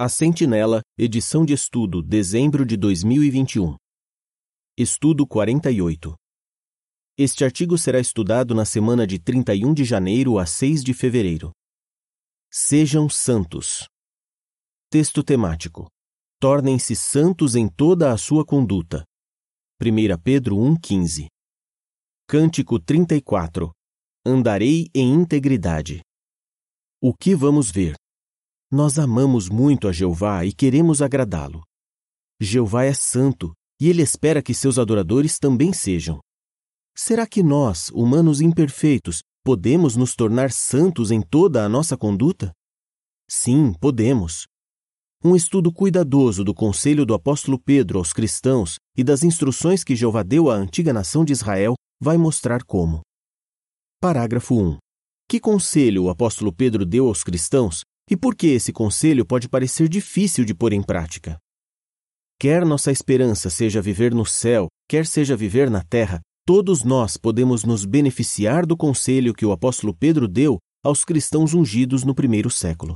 A Sentinela, edição de estudo, dezembro de 2021. Estudo 48. Este artigo será estudado na semana de 31 de janeiro a 6 de fevereiro. Sejam santos. Texto temático. Tornem-se santos em toda a sua conduta. 1 Pedro 1,15. Cântico 34. Andarei em integridade. O que vamos ver? Nós amamos muito a Jeová e queremos agradá-lo. Jeová é santo e ele espera que seus adoradores também sejam. Será que nós, humanos imperfeitos, podemos nos tornar santos em toda a nossa conduta? Sim, podemos. Um estudo cuidadoso do conselho do apóstolo Pedro aos cristãos e das instruções que Jeová deu à antiga nação de Israel vai mostrar como. Parágrafo 1. Que conselho o apóstolo Pedro deu aos cristãos e por que esse conselho pode parecer difícil de pôr em prática? Quer nossa esperança seja viver no céu, quer seja viver na terra, todos nós podemos nos beneficiar do conselho que o apóstolo Pedro deu aos cristãos ungidos no primeiro século.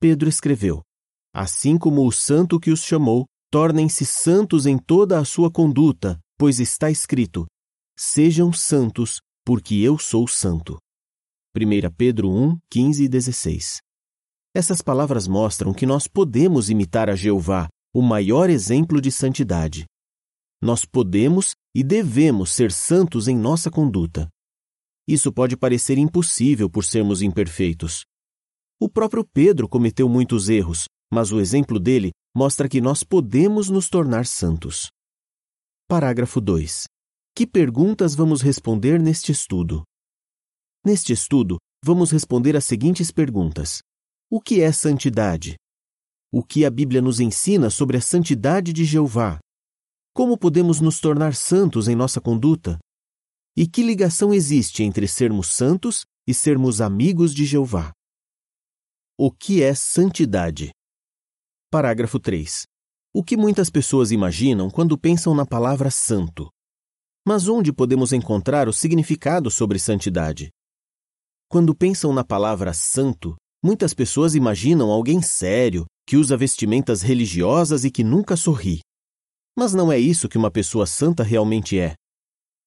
Pedro escreveu: Assim como o santo que os chamou, tornem-se santos em toda a sua conduta, pois está escrito: Sejam santos, porque eu sou santo. 1 Pedro 1, 15 e 16. Essas palavras mostram que nós podemos imitar a Jeová, o maior exemplo de santidade. Nós podemos e devemos ser santos em nossa conduta. Isso pode parecer impossível por sermos imperfeitos. O próprio Pedro cometeu muitos erros, mas o exemplo dele mostra que nós podemos nos tornar santos. Parágrafo 2. Que perguntas vamos responder neste estudo? Neste estudo, vamos responder as seguintes perguntas: o que é santidade? O que a Bíblia nos ensina sobre a santidade de Jeová? Como podemos nos tornar santos em nossa conduta? E que ligação existe entre sermos santos e sermos amigos de Jeová? O que é santidade? Parágrafo 3. O que muitas pessoas imaginam quando pensam na palavra santo? Mas onde podemos encontrar o significado sobre santidade? Quando pensam na palavra santo, Muitas pessoas imaginam alguém sério, que usa vestimentas religiosas e que nunca sorri. Mas não é isso que uma pessoa santa realmente é.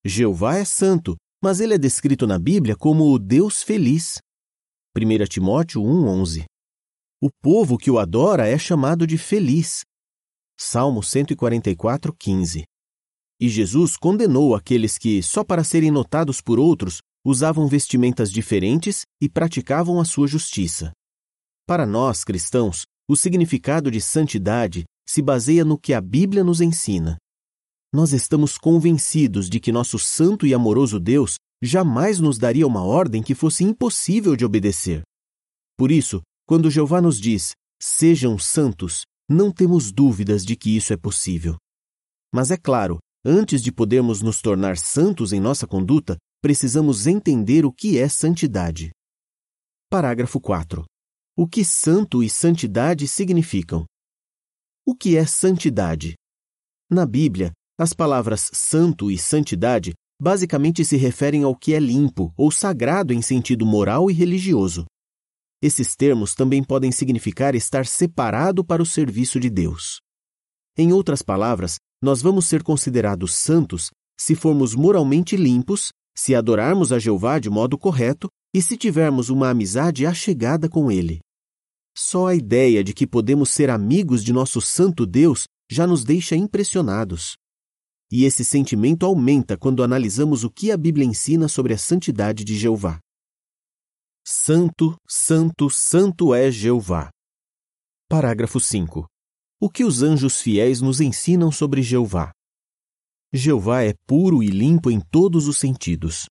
Jeová é santo, mas ele é descrito na Bíblia como o Deus feliz. 1 Timóteo 1,11 O povo que o adora é chamado de feliz. Salmo 144, 15 E Jesus condenou aqueles que, só para serem notados por outros, usavam vestimentas diferentes e praticavam a sua justiça. Para nós, cristãos, o significado de santidade se baseia no que a Bíblia nos ensina. Nós estamos convencidos de que nosso santo e amoroso Deus jamais nos daria uma ordem que fosse impossível de obedecer. Por isso, quando Jeová nos diz: sejam santos, não temos dúvidas de que isso é possível. Mas é claro, antes de podermos nos tornar santos em nossa conduta, precisamos entender o que é santidade. Parágrafo 4. O que santo e santidade significam? O que é santidade? Na Bíblia, as palavras santo e santidade basicamente se referem ao que é limpo ou sagrado em sentido moral e religioso. Esses termos também podem significar estar separado para o serviço de Deus. Em outras palavras, nós vamos ser considerados santos se formos moralmente limpos se adorarmos a Jeová de modo correto e se tivermos uma amizade achegada com Ele. Só a ideia de que podemos ser amigos de nosso Santo Deus já nos deixa impressionados. E esse sentimento aumenta quando analisamos o que a Bíblia ensina sobre a santidade de Jeová. Santo, Santo, Santo é Jeová. Parágrafo 5. O que os anjos fiéis nos ensinam sobre Jeová? Jeová é puro e limpo em todos os sentidos.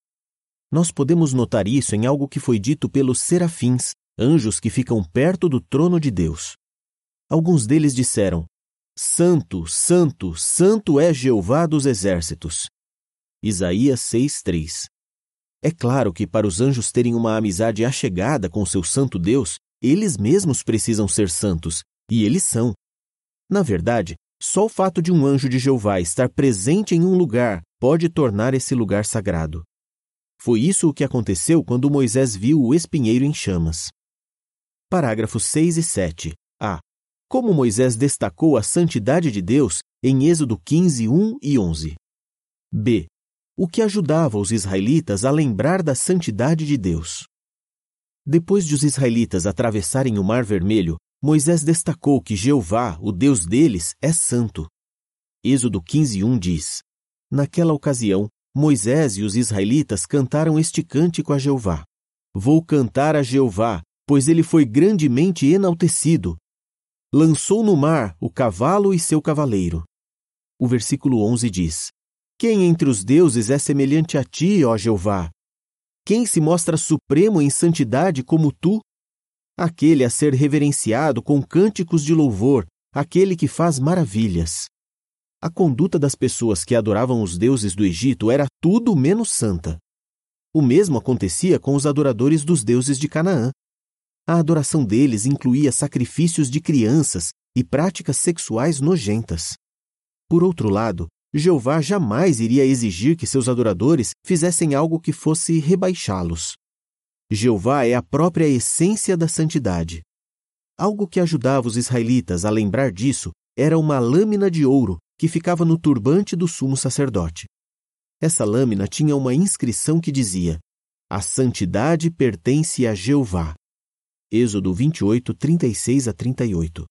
Nós podemos notar isso em algo que foi dito pelos serafins, anjos que ficam perto do trono de Deus. Alguns deles disseram: Santo, Santo, Santo é Jeová dos exércitos. Isaías 6:3. É claro que para os anjos terem uma amizade achegada com seu santo Deus, eles mesmos precisam ser santos, e eles são. Na verdade, só o fato de um anjo de Jeová estar presente em um lugar pode tornar esse lugar sagrado. Foi isso o que aconteceu quando Moisés viu o espinheiro em chamas. Parágrafos 6 e 7. A. como Moisés destacou a santidade de Deus em Êxodo 15, 1 e 11. B. O que ajudava os israelitas a lembrar da santidade de Deus. Depois de os israelitas atravessarem o Mar Vermelho, Moisés destacou que Jeová, o Deus deles, é santo. Êxodo 15:1 diz: Naquela ocasião, Moisés e os israelitas cantaram este cântico a Jeová: Vou cantar a Jeová, pois ele foi grandemente enaltecido. Lançou no mar o cavalo e seu cavaleiro. O versículo 11 diz: Quem entre os deuses é semelhante a ti, ó Jeová? Quem se mostra supremo em santidade como tu? Aquele a ser reverenciado com cânticos de louvor, aquele que faz maravilhas. A conduta das pessoas que adoravam os deuses do Egito era tudo menos santa. O mesmo acontecia com os adoradores dos deuses de Canaã. A adoração deles incluía sacrifícios de crianças e práticas sexuais nojentas. Por outro lado, Jeová jamais iria exigir que seus adoradores fizessem algo que fosse rebaixá-los. Jeová é a própria essência da santidade. Algo que ajudava os israelitas a lembrar disso era uma lâmina de ouro que ficava no turbante do sumo sacerdote. Essa lâmina tinha uma inscrição que dizia: A santidade pertence a Jeová. Êxodo 28, 36 a 38.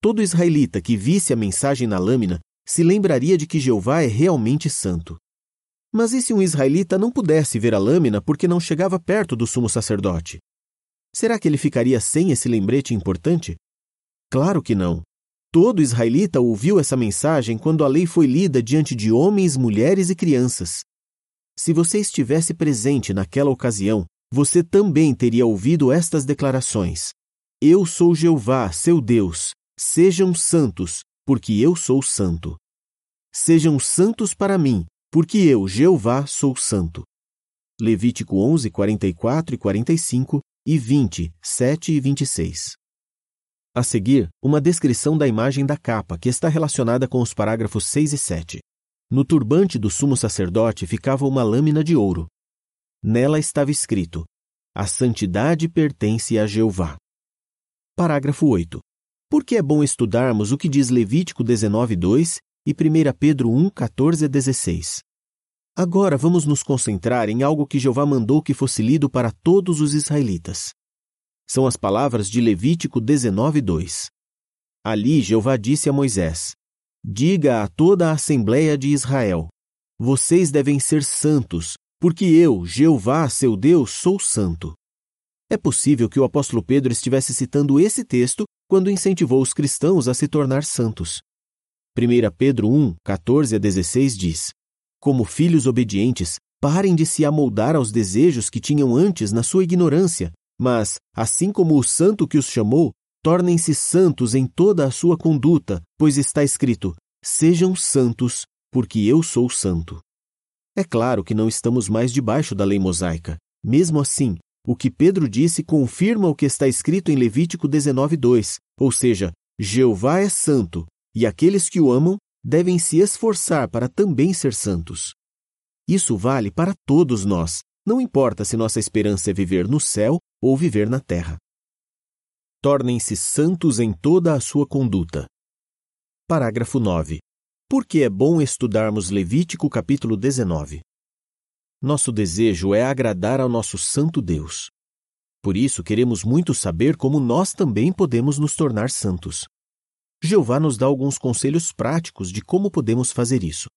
Todo israelita que visse a mensagem na lâmina se lembraria de que Jeová é realmente santo. Mas e se um israelita não pudesse ver a lâmina porque não chegava perto do sumo sacerdote? Será que ele ficaria sem esse lembrete importante? Claro que não. Todo israelita ouviu essa mensagem quando a lei foi lida diante de homens, mulheres e crianças. Se você estivesse presente naquela ocasião, você também teria ouvido estas declarações: Eu sou Jeová, seu Deus. Sejam santos, porque eu sou santo. Sejam santos para mim, porque eu, Jeová, sou santo. Levítico 11, 44 e 45 e 20, 7 e 26. A seguir, uma descrição da imagem da capa, que está relacionada com os parágrafos 6 e 7. No turbante do sumo sacerdote ficava uma lâmina de ouro. Nela estava escrito: A santidade pertence a Jeová. Parágrafo 8. Por que é bom estudarmos o que diz Levítico 19, 2 e 1 Pedro 1, 14 a 16. Agora vamos nos concentrar em algo que Jeová mandou que fosse lido para todos os israelitas. São as palavras de Levítico 19, 2. Ali Jeová disse a Moisés: Diga a toda a Assembleia de Israel: Vocês devem ser santos, porque eu, Jeová, seu Deus, sou santo. É possível que o apóstolo Pedro estivesse citando esse texto quando incentivou os cristãos a se tornar santos. 1 Pedro 1, 14 a 16 diz: Como filhos obedientes, parem de se amoldar aos desejos que tinham antes na sua ignorância, mas, assim como o santo que os chamou, tornem-se santos em toda a sua conduta, pois está escrito: Sejam santos, porque eu sou santo. É claro que não estamos mais debaixo da lei mosaica. Mesmo assim, o que Pedro disse confirma o que está escrito em Levítico 19:2, ou seja, Jeová é santo, e aqueles que o amam devem se esforçar para também ser santos. Isso vale para todos nós, não importa se nossa esperança é viver no céu ou viver na terra. Tornem-se santos em toda a sua conduta. Parágrafo 9. Por que é bom estudarmos Levítico capítulo 19? Nosso desejo é agradar ao nosso santo Deus. Por isso queremos muito saber como nós também podemos nos tornar santos. Jeová nos dá alguns conselhos práticos de como podemos fazer isso.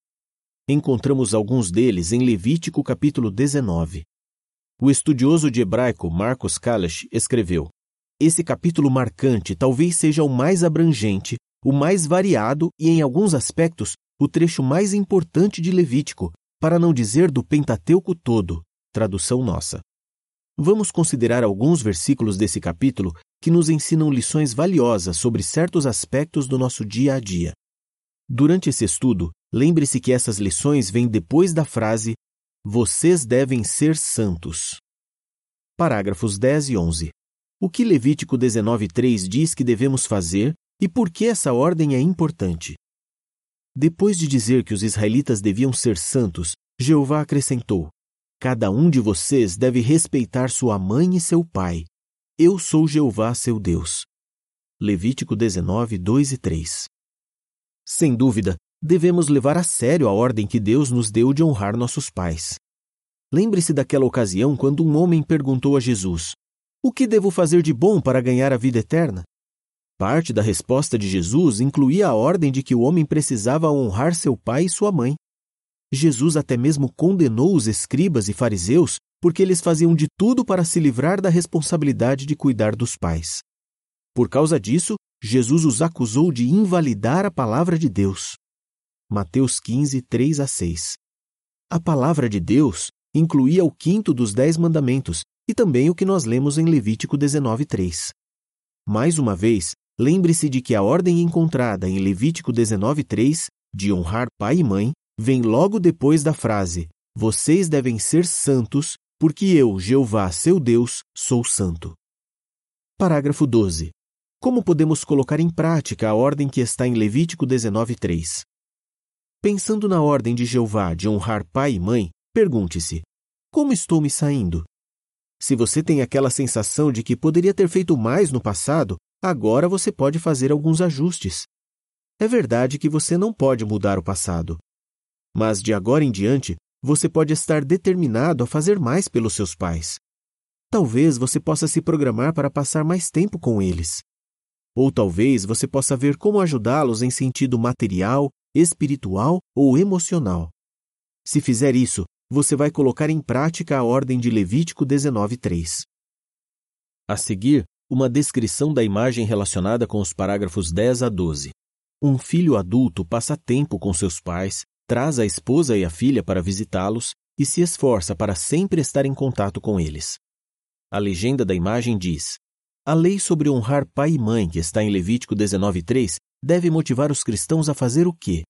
Encontramos alguns deles em Levítico capítulo 19. O estudioso de hebraico Marcos Kalash escreveu: Esse capítulo marcante talvez seja o mais abrangente, o mais variado e, em alguns aspectos, o trecho mais importante de Levítico, para não dizer do Pentateuco todo, tradução nossa. Vamos considerar alguns versículos desse capítulo que nos ensinam lições valiosas sobre certos aspectos do nosso dia a dia. Durante esse estudo, lembre-se que essas lições vêm depois da frase Vocês devem ser santos. Parágrafos 10 e 11. O que Levítico 19:3 diz que devemos fazer e por que essa ordem é importante? Depois de dizer que os israelitas deviam ser santos, Jeová acrescentou: Cada um de vocês deve respeitar sua mãe e seu pai. Eu sou Jeová, seu Deus. Levítico 19, 2 e 3. Sem dúvida, devemos levar a sério a ordem que Deus nos deu de honrar nossos pais. Lembre-se daquela ocasião quando um homem perguntou a Jesus: O que devo fazer de bom para ganhar a vida eterna? Parte da resposta de Jesus incluía a ordem de que o homem precisava honrar seu pai e sua mãe. Jesus até mesmo condenou os escribas e fariseus porque eles faziam de tudo para se livrar da responsabilidade de cuidar dos pais. Por causa disso, Jesus os acusou de invalidar a palavra de Deus. Mateus 15, 3 a 6. A palavra de Deus incluía o quinto dos dez mandamentos e também o que nós lemos em Levítico 19, 3. Mais uma vez, Lembre-se de que a ordem encontrada em Levítico 19:3 de honrar pai e mãe vem logo depois da frase: Vocês devem ser santos, porque eu, Jeová, seu Deus, sou santo. Parágrafo 12. Como podemos colocar em prática a ordem que está em Levítico 19:3? Pensando na ordem de Jeová de honrar pai e mãe, pergunte-se: Como estou me saindo? Se você tem aquela sensação de que poderia ter feito mais no passado, Agora você pode fazer alguns ajustes. É verdade que você não pode mudar o passado. Mas de agora em diante, você pode estar determinado a fazer mais pelos seus pais. Talvez você possa se programar para passar mais tempo com eles. Ou talvez você possa ver como ajudá-los em sentido material, espiritual ou emocional. Se fizer isso, você vai colocar em prática a ordem de Levítico 19:3. A seguir, uma descrição da imagem relacionada com os parágrafos 10 a 12. Um filho adulto passa tempo com seus pais, traz a esposa e a filha para visitá-los e se esforça para sempre estar em contato com eles. A legenda da imagem diz: A lei sobre honrar pai e mãe, que está em Levítico 19:3, deve motivar os cristãos a fazer o quê?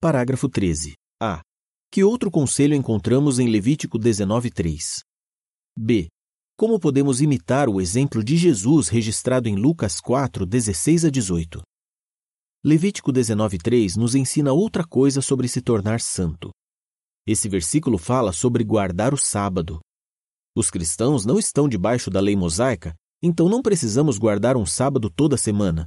Parágrafo 13. A. Que outro conselho encontramos em Levítico 19:3? B. Como podemos imitar o exemplo de Jesus registrado em Lucas 4, 16 a 18? Levítico 19,3 nos ensina outra coisa sobre se tornar santo. Esse versículo fala sobre guardar o sábado. Os cristãos não estão debaixo da lei mosaica, então não precisamos guardar um sábado toda semana.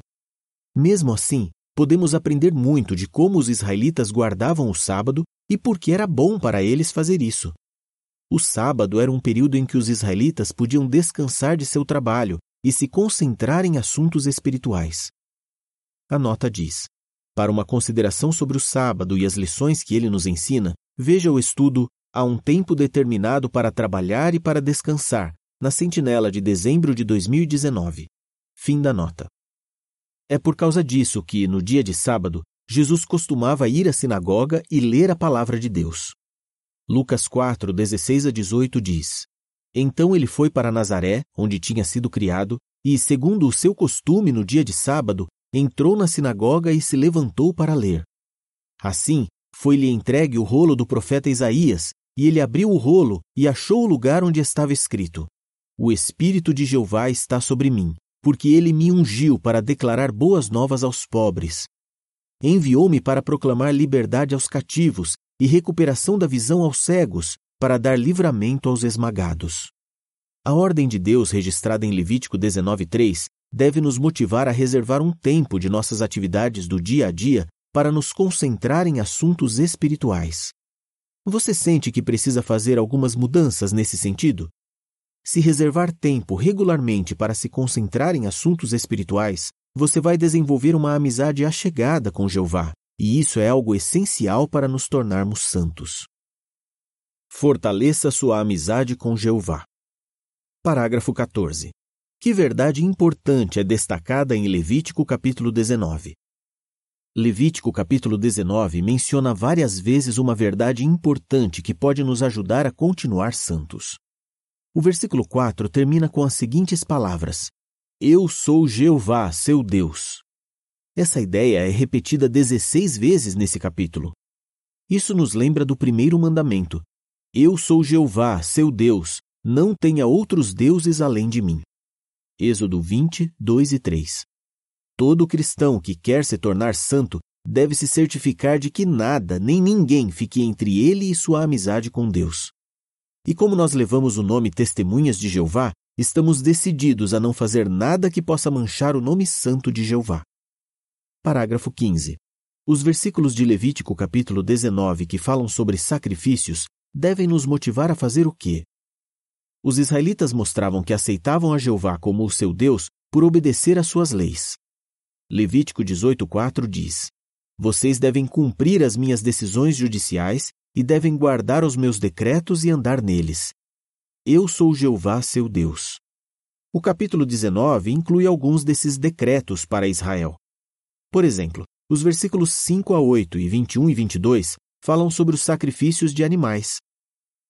Mesmo assim, podemos aprender muito de como os israelitas guardavam o sábado e por que era bom para eles fazer isso. O sábado era um período em que os israelitas podiam descansar de seu trabalho e se concentrar em assuntos espirituais. A nota diz: Para uma consideração sobre o sábado e as lições que ele nos ensina, veja o estudo Há um tempo determinado para trabalhar e para descansar, na Sentinela de dezembro de 2019. Fim da nota. É por causa disso que, no dia de sábado, Jesus costumava ir à sinagoga e ler a palavra de Deus. Lucas 4, 16 a 18 diz: Então ele foi para Nazaré, onde tinha sido criado, e, segundo o seu costume no dia de sábado, entrou na sinagoga e se levantou para ler. Assim, foi-lhe entregue o rolo do profeta Isaías, e ele abriu o rolo e achou o lugar onde estava escrito: O Espírito de Jeová está sobre mim, porque ele me ungiu para declarar boas novas aos pobres. Enviou-me para proclamar liberdade aos cativos e recuperação da visão aos cegos, para dar livramento aos esmagados. A ordem de Deus registrada em Levítico 19:3 deve nos motivar a reservar um tempo de nossas atividades do dia a dia para nos concentrar em assuntos espirituais. Você sente que precisa fazer algumas mudanças nesse sentido? Se reservar tempo regularmente para se concentrar em assuntos espirituais, você vai desenvolver uma amizade achegada com Jeová e isso é algo essencial para nos tornarmos santos. Fortaleça sua amizade com Jeová. Parágrafo 14. Que verdade importante é destacada em Levítico capítulo 19? Levítico capítulo 19 menciona várias vezes uma verdade importante que pode nos ajudar a continuar santos. O versículo 4 termina com as seguintes palavras: Eu sou Jeová, seu Deus. Essa ideia é repetida 16 vezes nesse capítulo. Isso nos lembra do primeiro mandamento: Eu sou Jeová, seu Deus, não tenha outros deuses além de mim. Êxodo 20, 2 e 3. Todo cristão que quer se tornar santo deve se certificar de que nada nem ninguém fique entre ele e sua amizade com Deus. E como nós levamos o nome Testemunhas de Jeová, estamos decididos a não fazer nada que possa manchar o nome santo de Jeová. Parágrafo 15. Os versículos de Levítico capítulo 19 que falam sobre sacrifícios devem nos motivar a fazer o quê? Os israelitas mostravam que aceitavam a Jeová como o seu Deus por obedecer às suas leis. Levítico 18:4 diz: Vocês devem cumprir as minhas decisões judiciais e devem guardar os meus decretos e andar neles. Eu sou Jeová, seu Deus. O capítulo 19 inclui alguns desses decretos para Israel. Por exemplo, os versículos 5 a 8 e 21 e 22 falam sobre os sacrifícios de animais.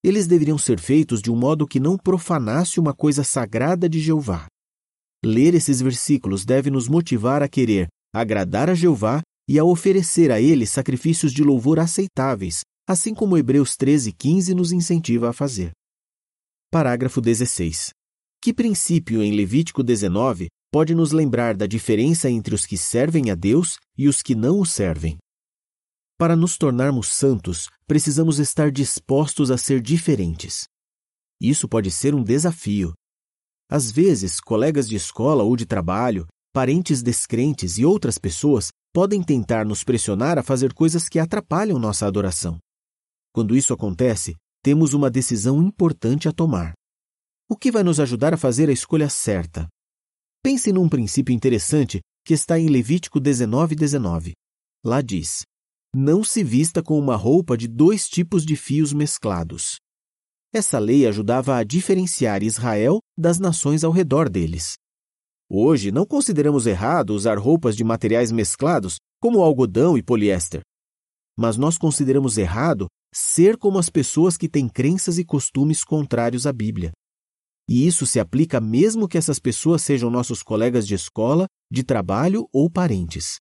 Eles deveriam ser feitos de um modo que não profanasse uma coisa sagrada de Jeová. Ler esses versículos deve nos motivar a querer agradar a Jeová e a oferecer a ele sacrifícios de louvor aceitáveis, assim como Hebreus 13:15 nos incentiva a fazer. Parágrafo 16. Que princípio em Levítico 19 pode nos lembrar da diferença entre os que servem a Deus e os que não o servem? Para nos tornarmos santos, precisamos estar dispostos a ser diferentes. Isso pode ser um desafio. Às vezes, colegas de escola ou de trabalho, parentes descrentes e outras pessoas podem tentar nos pressionar a fazer coisas que atrapalham nossa adoração. Quando isso acontece, temos uma decisão importante a tomar. O que vai nos ajudar a fazer a escolha certa? Pense num princípio interessante que está em Levítico 19:19. 19. Lá diz: não se vista com uma roupa de dois tipos de fios mesclados. Essa lei ajudava a diferenciar Israel das nações ao redor deles. Hoje, não consideramos errado usar roupas de materiais mesclados, como algodão e poliéster. Mas nós consideramos errado ser como as pessoas que têm crenças e costumes contrários à Bíblia. E isso se aplica mesmo que essas pessoas sejam nossos colegas de escola, de trabalho ou parentes.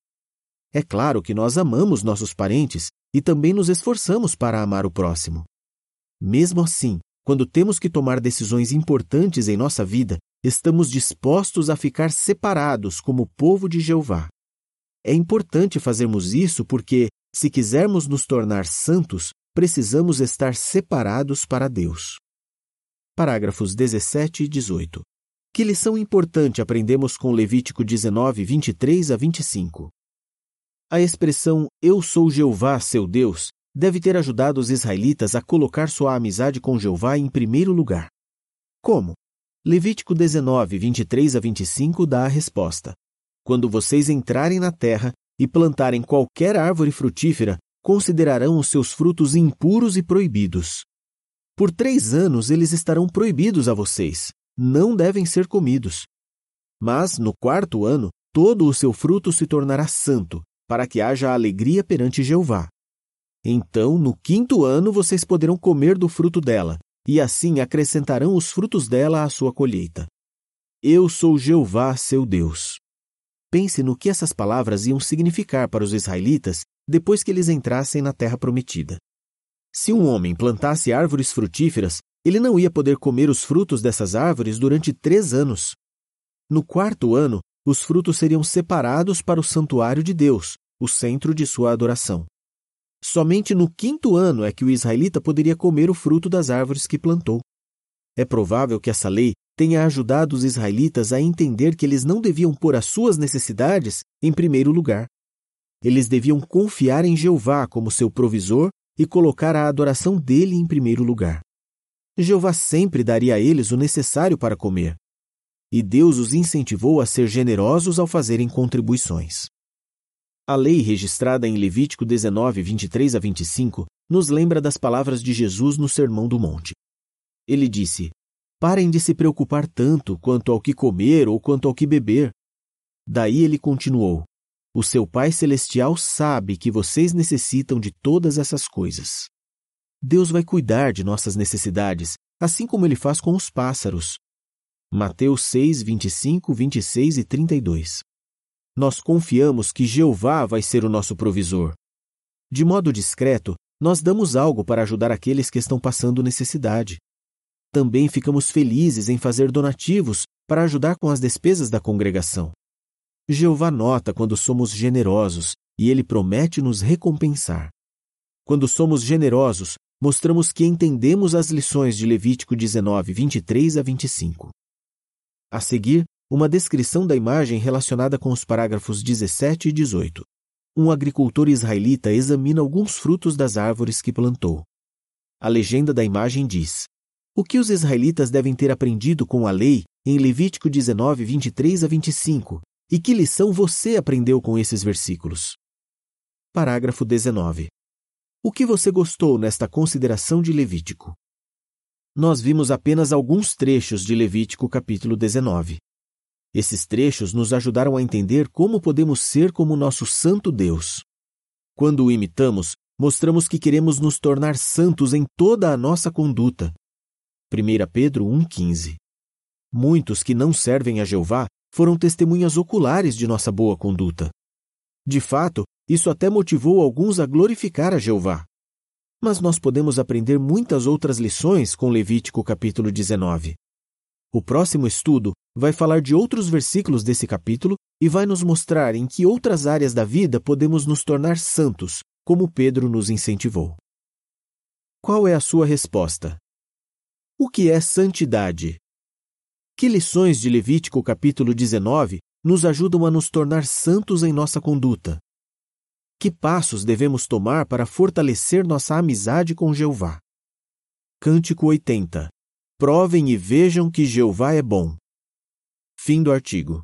É claro que nós amamos nossos parentes e também nos esforçamos para amar o próximo. Mesmo assim, quando temos que tomar decisões importantes em nossa vida, estamos dispostos a ficar separados como povo de Jeová. É importante fazermos isso porque, se quisermos nos tornar santos, precisamos estar separados para Deus. Parágrafos 17 e 18. Que lição importante aprendemos com Levítico 19, 23 a 25? A expressão Eu sou Jeová, seu Deus, deve ter ajudado os israelitas a colocar sua amizade com Jeová em primeiro lugar. Como? Levítico 19, 23 a 25 dá a resposta. Quando vocês entrarem na terra e plantarem qualquer árvore frutífera, considerarão os seus frutos impuros e proibidos. Por três anos eles estarão proibidos a vocês, não devem ser comidos. Mas, no quarto ano, todo o seu fruto se tornará santo, para que haja alegria perante Jeová. Então, no quinto ano, vocês poderão comer do fruto dela, e assim acrescentarão os frutos dela à sua colheita. Eu sou Jeová, seu Deus. Pense no que essas palavras iam significar para os israelitas depois que eles entrassem na terra prometida. Se um homem plantasse árvores frutíferas, ele não ia poder comer os frutos dessas árvores durante três anos. No quarto ano, os frutos seriam separados para o santuário de Deus, o centro de sua adoração. Somente no quinto ano é que o israelita poderia comer o fruto das árvores que plantou. É provável que essa lei tenha ajudado os israelitas a entender que eles não deviam pôr as suas necessidades em primeiro lugar. Eles deviam confiar em Jeová como seu provisor e colocar a adoração dele em primeiro lugar. Jeová sempre daria a eles o necessário para comer, e Deus os incentivou a ser generosos ao fazerem contribuições. A lei registrada em Levítico 19, 23 a 25 nos lembra das palavras de Jesus no Sermão do Monte. Ele disse: Parem de se preocupar tanto quanto ao que comer ou quanto ao que beber. Daí ele continuou: O seu Pai Celestial sabe que vocês necessitam de todas essas coisas. Deus vai cuidar de nossas necessidades, assim como ele faz com os pássaros. Mateus 6, 25, 26 e 32. Nós confiamos que Jeová vai ser o nosso provisor. De modo discreto, nós damos algo para ajudar aqueles que estão passando necessidade. Também ficamos felizes em fazer donativos para ajudar com as despesas da congregação. Jeová nota quando somos generosos e ele promete nos recompensar. Quando somos generosos, mostramos que entendemos as lições de Levítico 19, 23 a 25. A seguir, uma descrição da imagem relacionada com os parágrafos 17 e 18. Um agricultor israelita examina alguns frutos das árvores que plantou. A legenda da imagem diz: O que os israelitas devem ter aprendido com a lei em Levítico 19, 23 a 25? E que lição você aprendeu com esses versículos? Parágrafo 19. O que você gostou nesta consideração de Levítico? Nós vimos apenas alguns trechos de Levítico capítulo 19. Esses trechos nos ajudaram a entender como podemos ser como nosso santo Deus. Quando o imitamos, mostramos que queremos nos tornar santos em toda a nossa conduta. 1 Pedro 1,15 Muitos que não servem a Jeová foram testemunhas oculares de nossa boa conduta. De fato, isso até motivou alguns a glorificar a Jeová. Mas nós podemos aprender muitas outras lições com Levítico capítulo 19. O próximo estudo vai falar de outros versículos desse capítulo e vai nos mostrar em que outras áreas da vida podemos nos tornar santos, como Pedro nos incentivou. Qual é a sua resposta? O que é santidade? Que lições de Levítico capítulo 19 nos ajudam a nos tornar santos em nossa conduta? Que passos devemos tomar para fortalecer nossa amizade com Jeová? Cântico 80 Provem e vejam que Jeová é bom. Fim do artigo.